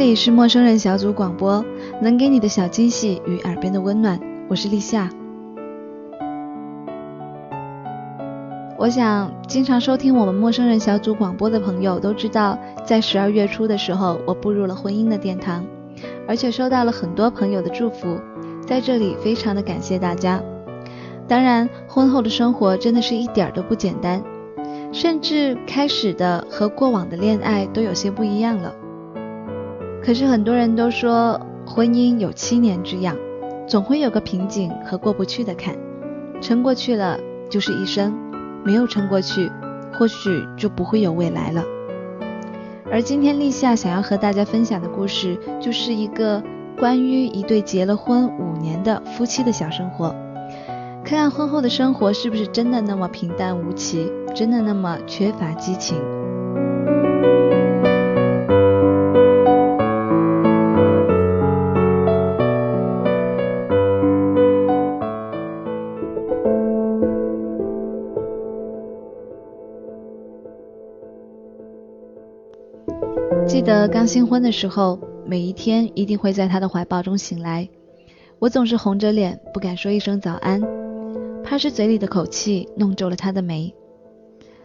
这里是陌生人小组广播，能给你的小惊喜与耳边的温暖，我是立夏。我想，经常收听我们陌生人小组广播的朋友都知道，在十二月初的时候，我步入了婚姻的殿堂，而且收到了很多朋友的祝福，在这里非常的感谢大家。当然，婚后的生活真的是一点都不简单，甚至开始的和过往的恋爱都有些不一样了。可是很多人都说婚姻有七年之痒，总会有个瓶颈和过不去的坎，撑过去了就是一生，没有撑过去，或许就不会有未来了。而今天立夏想要和大家分享的故事，就是一个关于一对结了婚五年的夫妻的小生活，看看婚后的生活是不是真的那么平淡无奇，真的那么缺乏激情。新婚的时候，每一天一定会在他的怀抱中醒来。我总是红着脸，不敢说一声早安，怕是嘴里的口气弄皱了他的眉。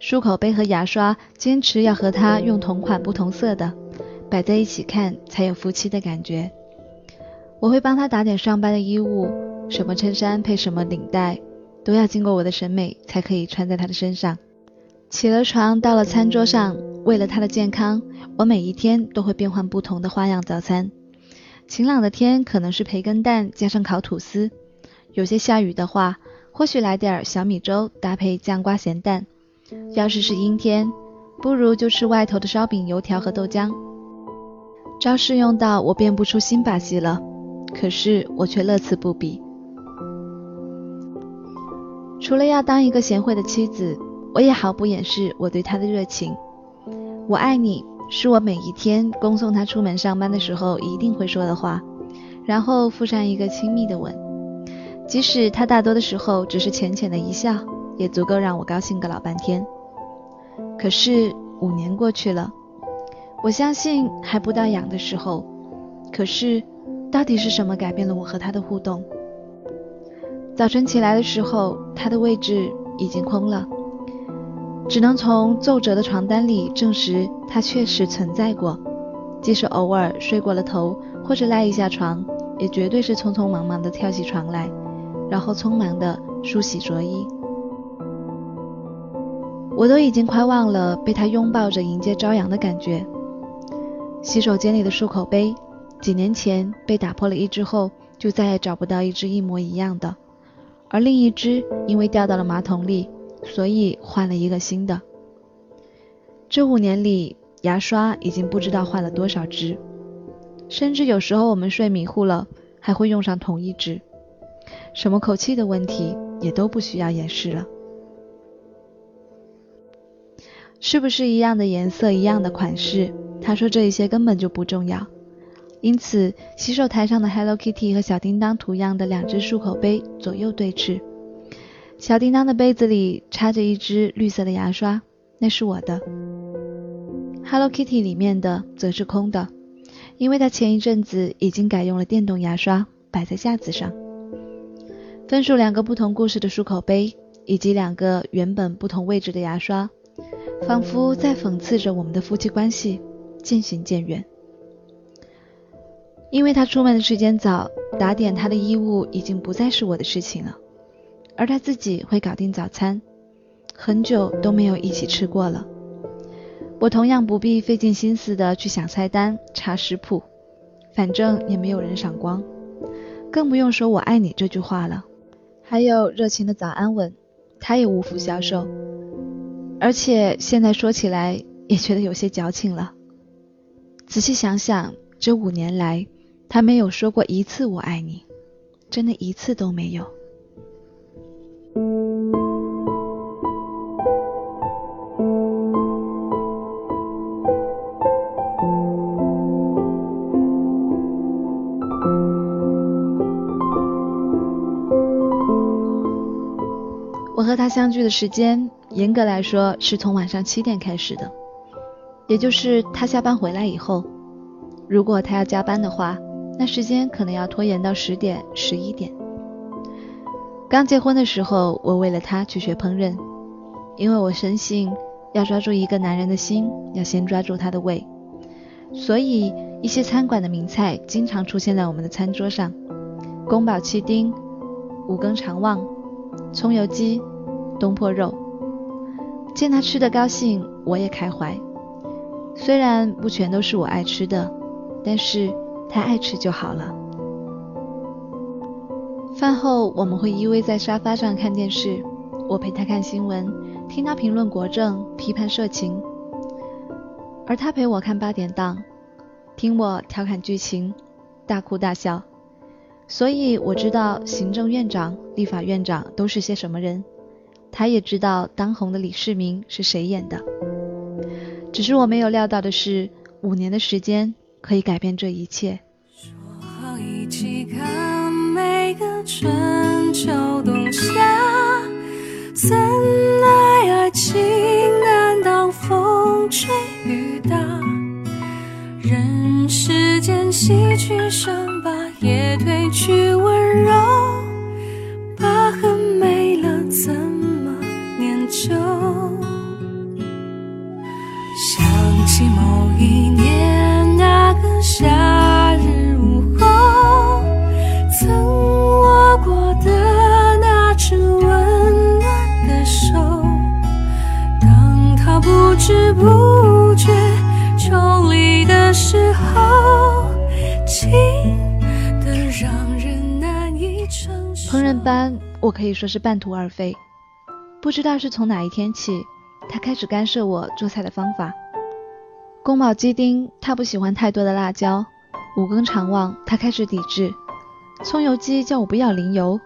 漱口杯和牙刷坚持要和他用同款不同色的，摆在一起看才有夫妻的感觉。我会帮他打点上班的衣物，什么衬衫配什么领带，都要经过我的审美才可以穿在他的身上。起了床，到了餐桌上，为了他的健康。我每一天都会变换不同的花样早餐。晴朗的天可能是培根蛋加上烤吐司，有些下雨的话，或许来点小米粥搭配酱瓜咸蛋。要是是阴天，不如就吃外头的烧饼、油条和豆浆。招式用到我变不出新把戏了，可是我却乐此不疲。除了要当一个贤惠的妻子，我也毫不掩饰我对他的热情。我爱你。是我每一天恭送他出门上班的时候一定会说的话，然后附上一个亲密的吻。即使他大多的时候只是浅浅的一笑，也足够让我高兴个老半天。可是五年过去了，我相信还不到痒的时候。可是到底是什么改变了我和他的互动？早晨起来的时候，他的位置已经空了。只能从皱褶的床单里证实他确实存在过，即使偶尔睡过了头或者赖一下床，也绝对是匆匆忙忙的跳起床来，然后匆忙的梳洗着衣。我都已经快忘了被他拥抱着迎接朝阳的感觉。洗手间里的漱口杯，几年前被打破了一只后，就再也找不到一只一模一样的，而另一只因为掉到了马桶里。所以换了一个新的。这五年里，牙刷已经不知道换了多少支，甚至有时候我们睡迷糊了，还会用上同一支。什么口气的问题也都不需要掩饰了。是不是一样的颜色、一样的款式？他说这一些根本就不重要。因此，洗手台上的 Hello Kitty 和小叮当图样的两只漱口杯左右对峙。小叮当的杯子里插着一支绿色的牙刷，那是我的。Hello Kitty 里面的则是空的，因为它前一阵子已经改用了电动牙刷，摆在架子上。分属两个不同故事的漱口杯，以及两个原本不同位置的牙刷，仿佛在讽刺着我们的夫妻关系渐行渐远。因为他出门的时间早，打点他的衣物已经不再是我的事情了。而他自己会搞定早餐，很久都没有一起吃过了。我同样不必费尽心思的去想菜单、查食谱，反正也没有人赏光，更不用说我爱你这句话了。还有热情的早安吻，他也无福消受。而且现在说起来也觉得有些矫情了。仔细想想，这五年来，他没有说过一次“我爱你”，真的一次都没有。我和他相聚的时间，严格来说是从晚上七点开始的，也就是他下班回来以后。如果他要加班的话，那时间可能要拖延到十点、十一点。刚结婚的时候，我为了他去学烹饪，因为我深信要抓住一个男人的心，要先抓住他的胃，所以一些餐馆的名菜经常出现在我们的餐桌上：宫保鸡丁、五更肠旺。葱油鸡、东坡肉，见他吃的高兴，我也开怀。虽然不全都是我爱吃的，但是他爱吃就好了。饭后我们会依偎在沙发上看电视，我陪他看新闻，听他评论国政、批判社情，而他陪我看八点档，听我调侃剧情，大哭大笑。所以我知道行政院长、立法院长都是些什么人，他也知道当红的李世民是谁演的。只是我没有料到的是，五年的时间可以改变这一切。说好一起看每个春秋冬夏，怎奈爱情难挡风吹雨打，人世间洗去伤疤。也褪去烹饪班，我可以说是半途而废。不知道是从哪一天起，他开始干涉我做菜的方法。宫保鸡丁，他不喜欢太多的辣椒；五更肠旺，他开始抵制；葱油鸡叫我不要淋油，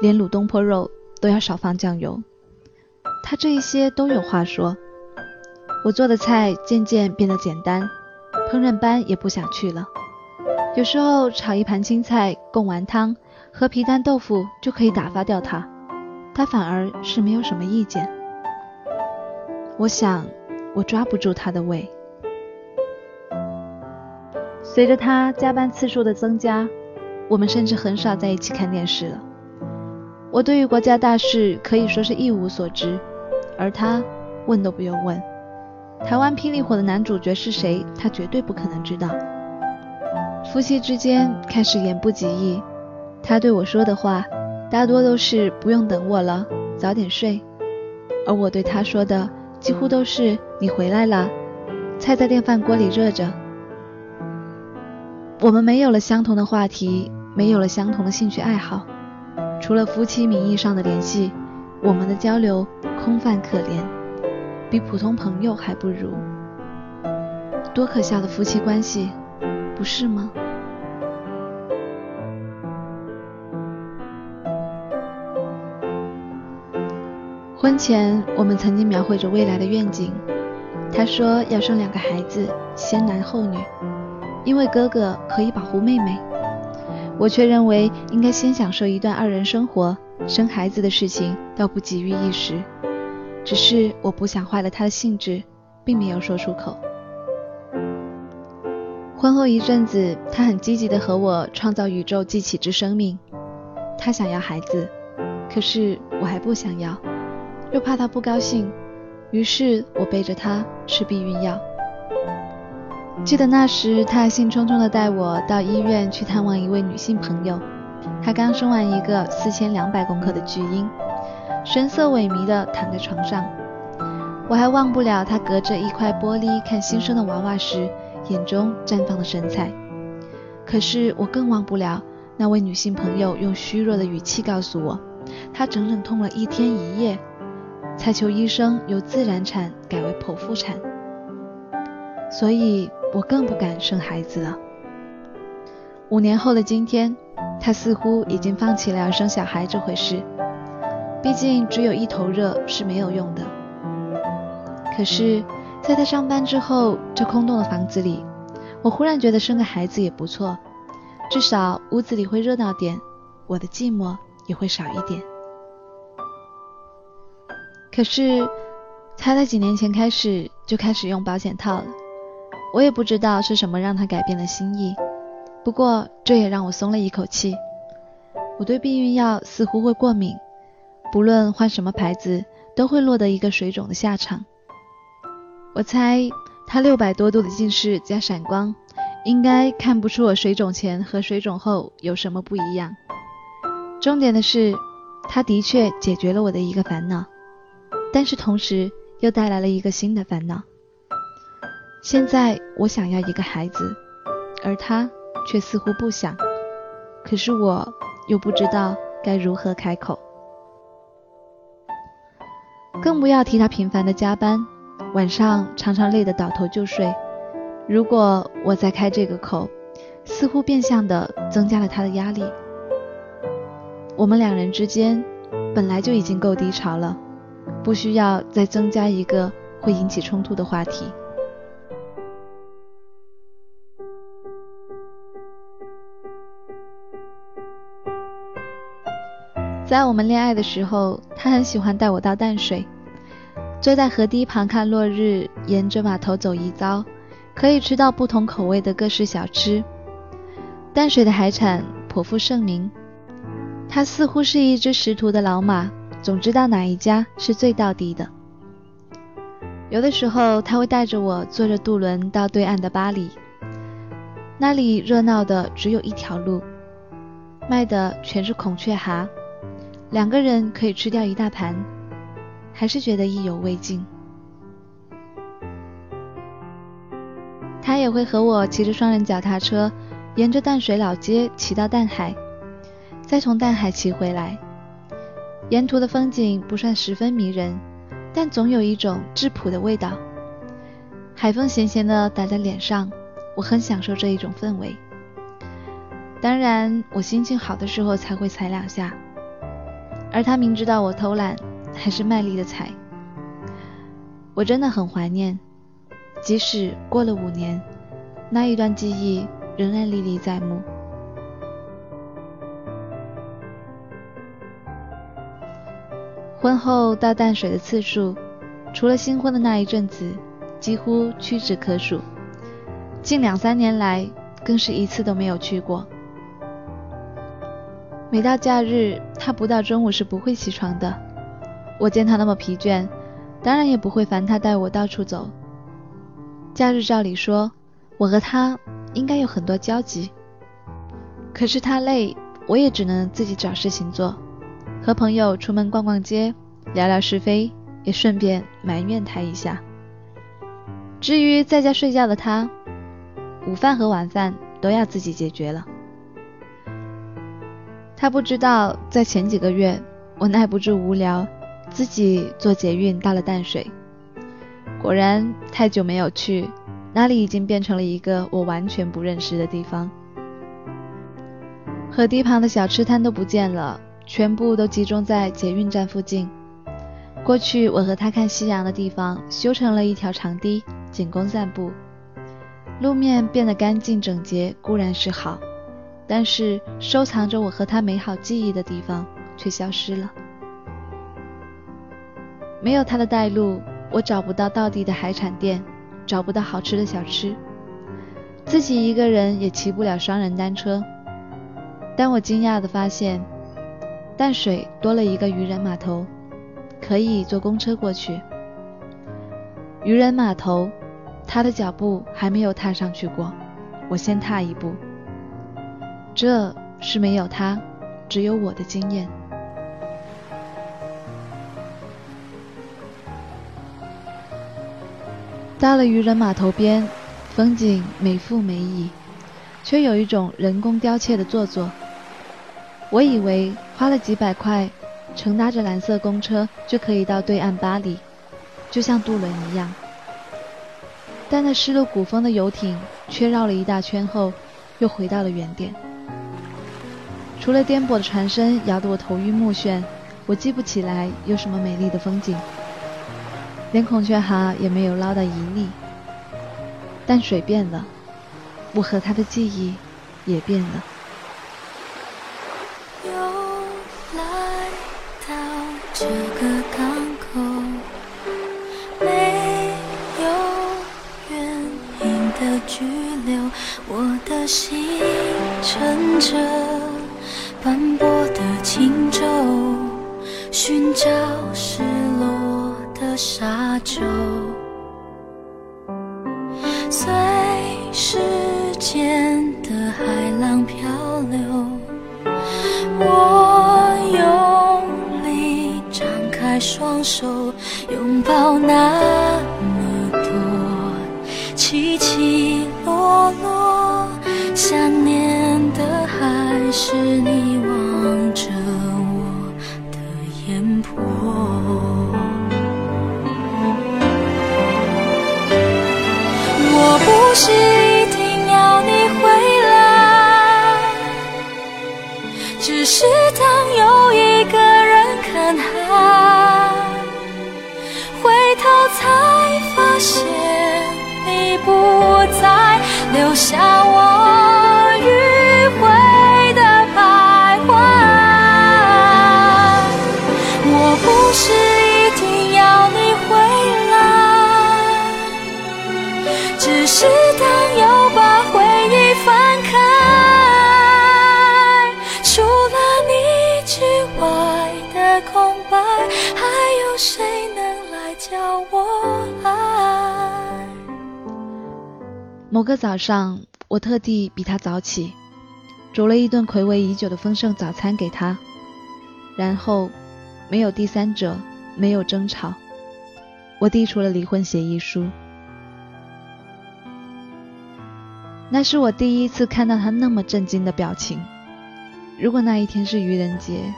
连卤东坡肉都要少放酱油。他这一些都有话说。我做的菜渐渐变得简单，烹饪班也不想去了。有时候炒一盘青菜，贡丸汤。和皮蛋豆腐就可以打发掉他，他反而是没有什么意见。我想，我抓不住他的胃。随着他加班次数的增加，我们甚至很少在一起看电视了。我对于国家大事可以说是一无所知，而他问都不用问。台湾霹雳火的男主角是谁，他绝对不可能知道。夫妻之间开始言不及义。他对我说的话，大多都是不用等我了，早点睡；而我对他说的，几乎都是你回来了，菜在电饭锅里热着。我们没有了相同的话题，没有了相同的兴趣爱好，除了夫妻名义上的联系，我们的交流空泛可怜，比普通朋友还不如。多可笑的夫妻关系，不是吗？婚前，我们曾经描绘着未来的愿景。他说要生两个孩子，先男后女，因为哥哥可以保护妹妹。我却认为应该先享受一段二人生活，生孩子的事情倒不急于一时。只是我不想坏了他的兴致，并没有说出口。婚后一阵子，他很积极地和我创造宇宙继起之生命。他想要孩子，可是我还不想要。又怕他不高兴，于是我背着他吃避孕药。记得那时，他还兴冲冲地带我到医院去探望一位女性朋友，她刚生完一个四千两百公克的巨婴，神色萎靡地躺在床上。我还忘不了她隔着一块玻璃看新生的娃娃时眼中绽放的神采。可是我更忘不了那位女性朋友用虚弱的语气告诉我。她整整痛了一天一夜，才求医生由自然产改为剖腹产。所以我更不敢生孩子了。五年后的今天，她似乎已经放弃了要生小孩这回事。毕竟只有一头热是没有用的。可是，在她上班之后，这空洞的房子里，我忽然觉得生个孩子也不错，至少屋子里会热闹点，我的寂寞也会少一点。可是，他在几年前开始就开始用保险套了，我也不知道是什么让他改变了心意。不过，这也让我松了一口气。我对避孕药似乎会过敏。不论换什么牌子，都会落得一个水肿的下场。我猜他六百多度的近视加闪光，应该看不出我水肿前和水肿后有什么不一样。重点的是，他的确解决了我的一个烦恼，但是同时又带来了一个新的烦恼。现在我想要一个孩子，而他却似乎不想。可是我又不知道该如何开口。更不要提他频繁的加班，晚上常常累得倒头就睡。如果我再开这个口，似乎变相的增加了他的压力。我们两人之间本来就已经够低潮了，不需要再增加一个会引起冲突的话题。在我们恋爱的时候，他很喜欢带我到淡水，坐在河堤旁看落日，沿着码头走一遭，可以吃到不同口味的各式小吃。淡水的海产颇负盛名，他似乎是一只识途的老马，总知道哪一家是最到底的。有的时候，他会带着我坐着渡轮到对岸的巴黎，那里热闹的只有一条路，卖的全是孔雀蛤。两个人可以吃掉一大盘，还是觉得意犹未尽。他也会和我骑着双人脚踏车，沿着淡水老街骑到淡海，再从淡海骑回来。沿途的风景不算十分迷人，但总有一种质朴的味道。海风咸咸的打在脸上，我很享受这一种氛围。当然，我心情好的时候才会踩两下。而他明知道我偷懒，还是卖力的踩。我真的很怀念，即使过了五年，那一段记忆仍然历历在目。婚后到淡水的次数，除了新婚的那一阵子，几乎屈指可数。近两三年来，更是一次都没有去过。每到假日，他不到中午是不会起床的。我见他那么疲倦，当然也不会烦他带我到处走。假日照理说，我和他应该有很多交集。可是他累，我也只能自己找事情做，和朋友出门逛逛街，聊聊是非，也顺便埋怨他一下。至于在家睡觉的他，午饭和晚饭都要自己解决了。他不知道，在前几个月，我耐不住无聊，自己坐捷运到了淡水。果然，太久没有去，那里已经变成了一个我完全不认识的地方。河堤旁的小吃摊都不见了，全部都集中在捷运站附近。过去我和他看夕阳的地方，修成了一条长堤，仅供散步。路面变得干净整洁，固然是好。但是收藏着我和他美好记忆的地方却消失了。没有他的带路，我找不到道地的海产店，找不到好吃的小吃，自己一个人也骑不了双人单车。但我惊讶地发现，淡水多了一个渔人码头，可以坐公车过去。渔人码头，他的脚步还没有踏上去过，我先踏一步。这是没有他，只有我的经验。到了渔人码头边，风景美富美矣，却有一种人工雕砌的做作。我以为花了几百块，乘搭着蓝色公车就可以到对岸巴黎，就像渡轮一样。但那失了古风的游艇却绕了一大圈后，又回到了原点。除了颠簸的船身摇得我头晕目眩，我记不起来有什么美丽的风景，连孔雀蛤也没有捞到一粒。但水变了，我和他的记忆也变了。拘留，我的心乘着斑驳的轻舟，寻找失落的沙洲。随时间的海浪漂流，我用力张开双手，拥抱那落，想念的还是你望着我的眼波。我不是某个早上，我特地比他早起，煮了一顿暌违已久的丰盛早餐给他，然后没有第三者，没有争吵，我递出了离婚协议书。那是我第一次看到他那么震惊的表情。如果那一天是愚人节，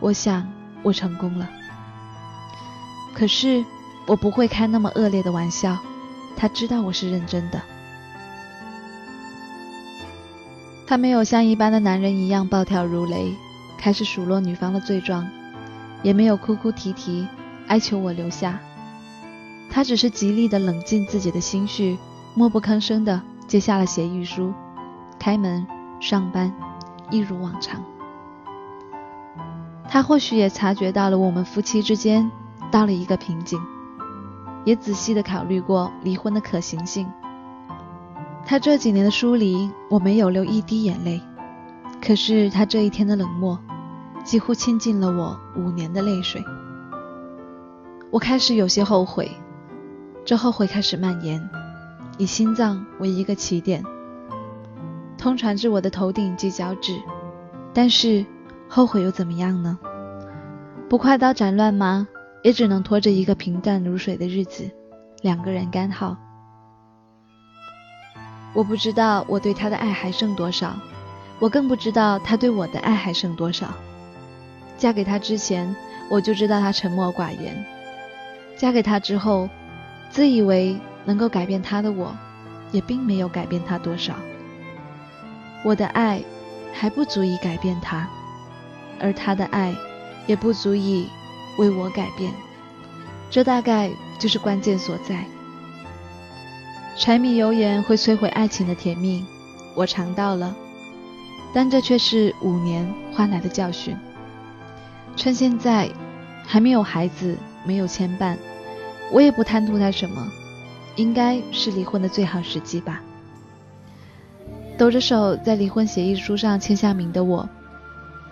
我想我成功了。可是我不会开那么恶劣的玩笑，他知道我是认真的。他没有像一般的男人一样暴跳如雷，开始数落女方的罪状，也没有哭哭啼啼，哀求我留下。他只是极力的冷静自己的心绪，默不吭声的接下了协议书，开门上班，一如往常。他或许也察觉到了我们夫妻之间到了一个瓶颈，也仔细的考虑过离婚的可行性。他这几年的疏离，我没有流一滴眼泪，可是他这一天的冷漠，几乎倾尽了我五年的泪水。我开始有些后悔，这后悔开始蔓延，以心脏为一个起点，通传至我的头顶及脚趾。但是后悔又怎么样呢？不快刀斩乱麻，也只能拖着一个平淡如水的日子，两个人干耗。我不知道我对他的爱还剩多少，我更不知道他对我的爱还剩多少。嫁给他之前，我就知道他沉默寡言；嫁给他之后，自以为能够改变他的我，也并没有改变他多少。我的爱还不足以改变他，而他的爱也不足以为我改变。这大概就是关键所在。柴米油盐会摧毁爱情的甜蜜，我尝到了，但这却是五年换来的教训。趁现在还没有孩子，没有牵绊，我也不贪图他什么，应该是离婚的最好时机吧。抖着手在离婚协议书上签下名的我，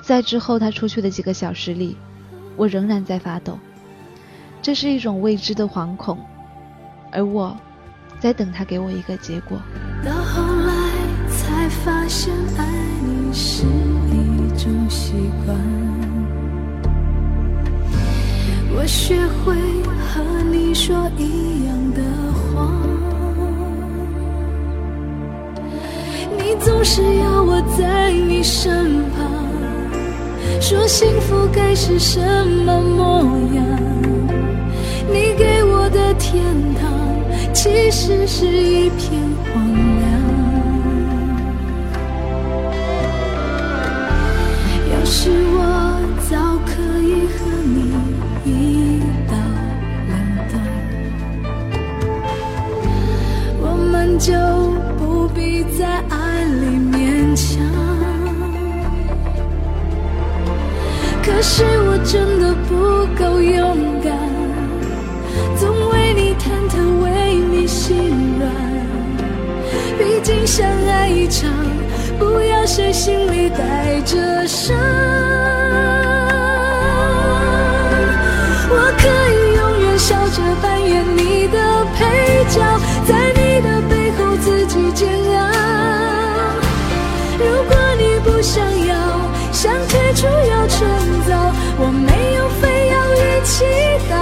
在之后他出去的几个小时里，我仍然在发抖。这是一种未知的惶恐，而我。在等他给我一个结果。到后来才发现，爱你是一种习惯。我学会和你说一样的谎，你总是要我在你身旁，说幸福该是什么模样？你给我的天堂，其实是一片荒凉。要是我早可以和你一刀两断，我们就不必在爱里勉强。可是我真的不够勇毕竟相爱一场，不要谁心里带着伤。我可以永远笑着扮演你的配角，在你的背后自己煎熬。如果你不想要，想退出要趁早，我没有非要一起到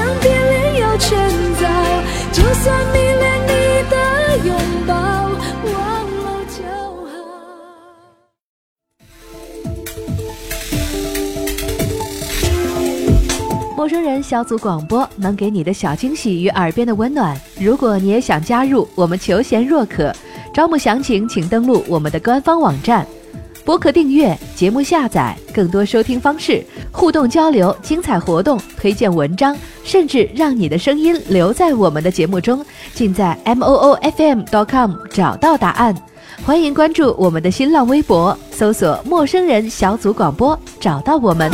想变脸要趁早，就算迷恋你的拥抱，忘了就好。陌生人小组广播能给你的小惊喜与耳边的温暖。如果你也想加入，我们求贤若渴，招募详情请登录我们的官方网站。播客订阅、节目下载、更多收听方式、互动交流、精彩活动、推荐文章，甚至让你的声音留在我们的节目中，尽在 m o o f m dot com 找到答案。欢迎关注我们的新浪微博，搜索“陌生人小组广播”，找到我们。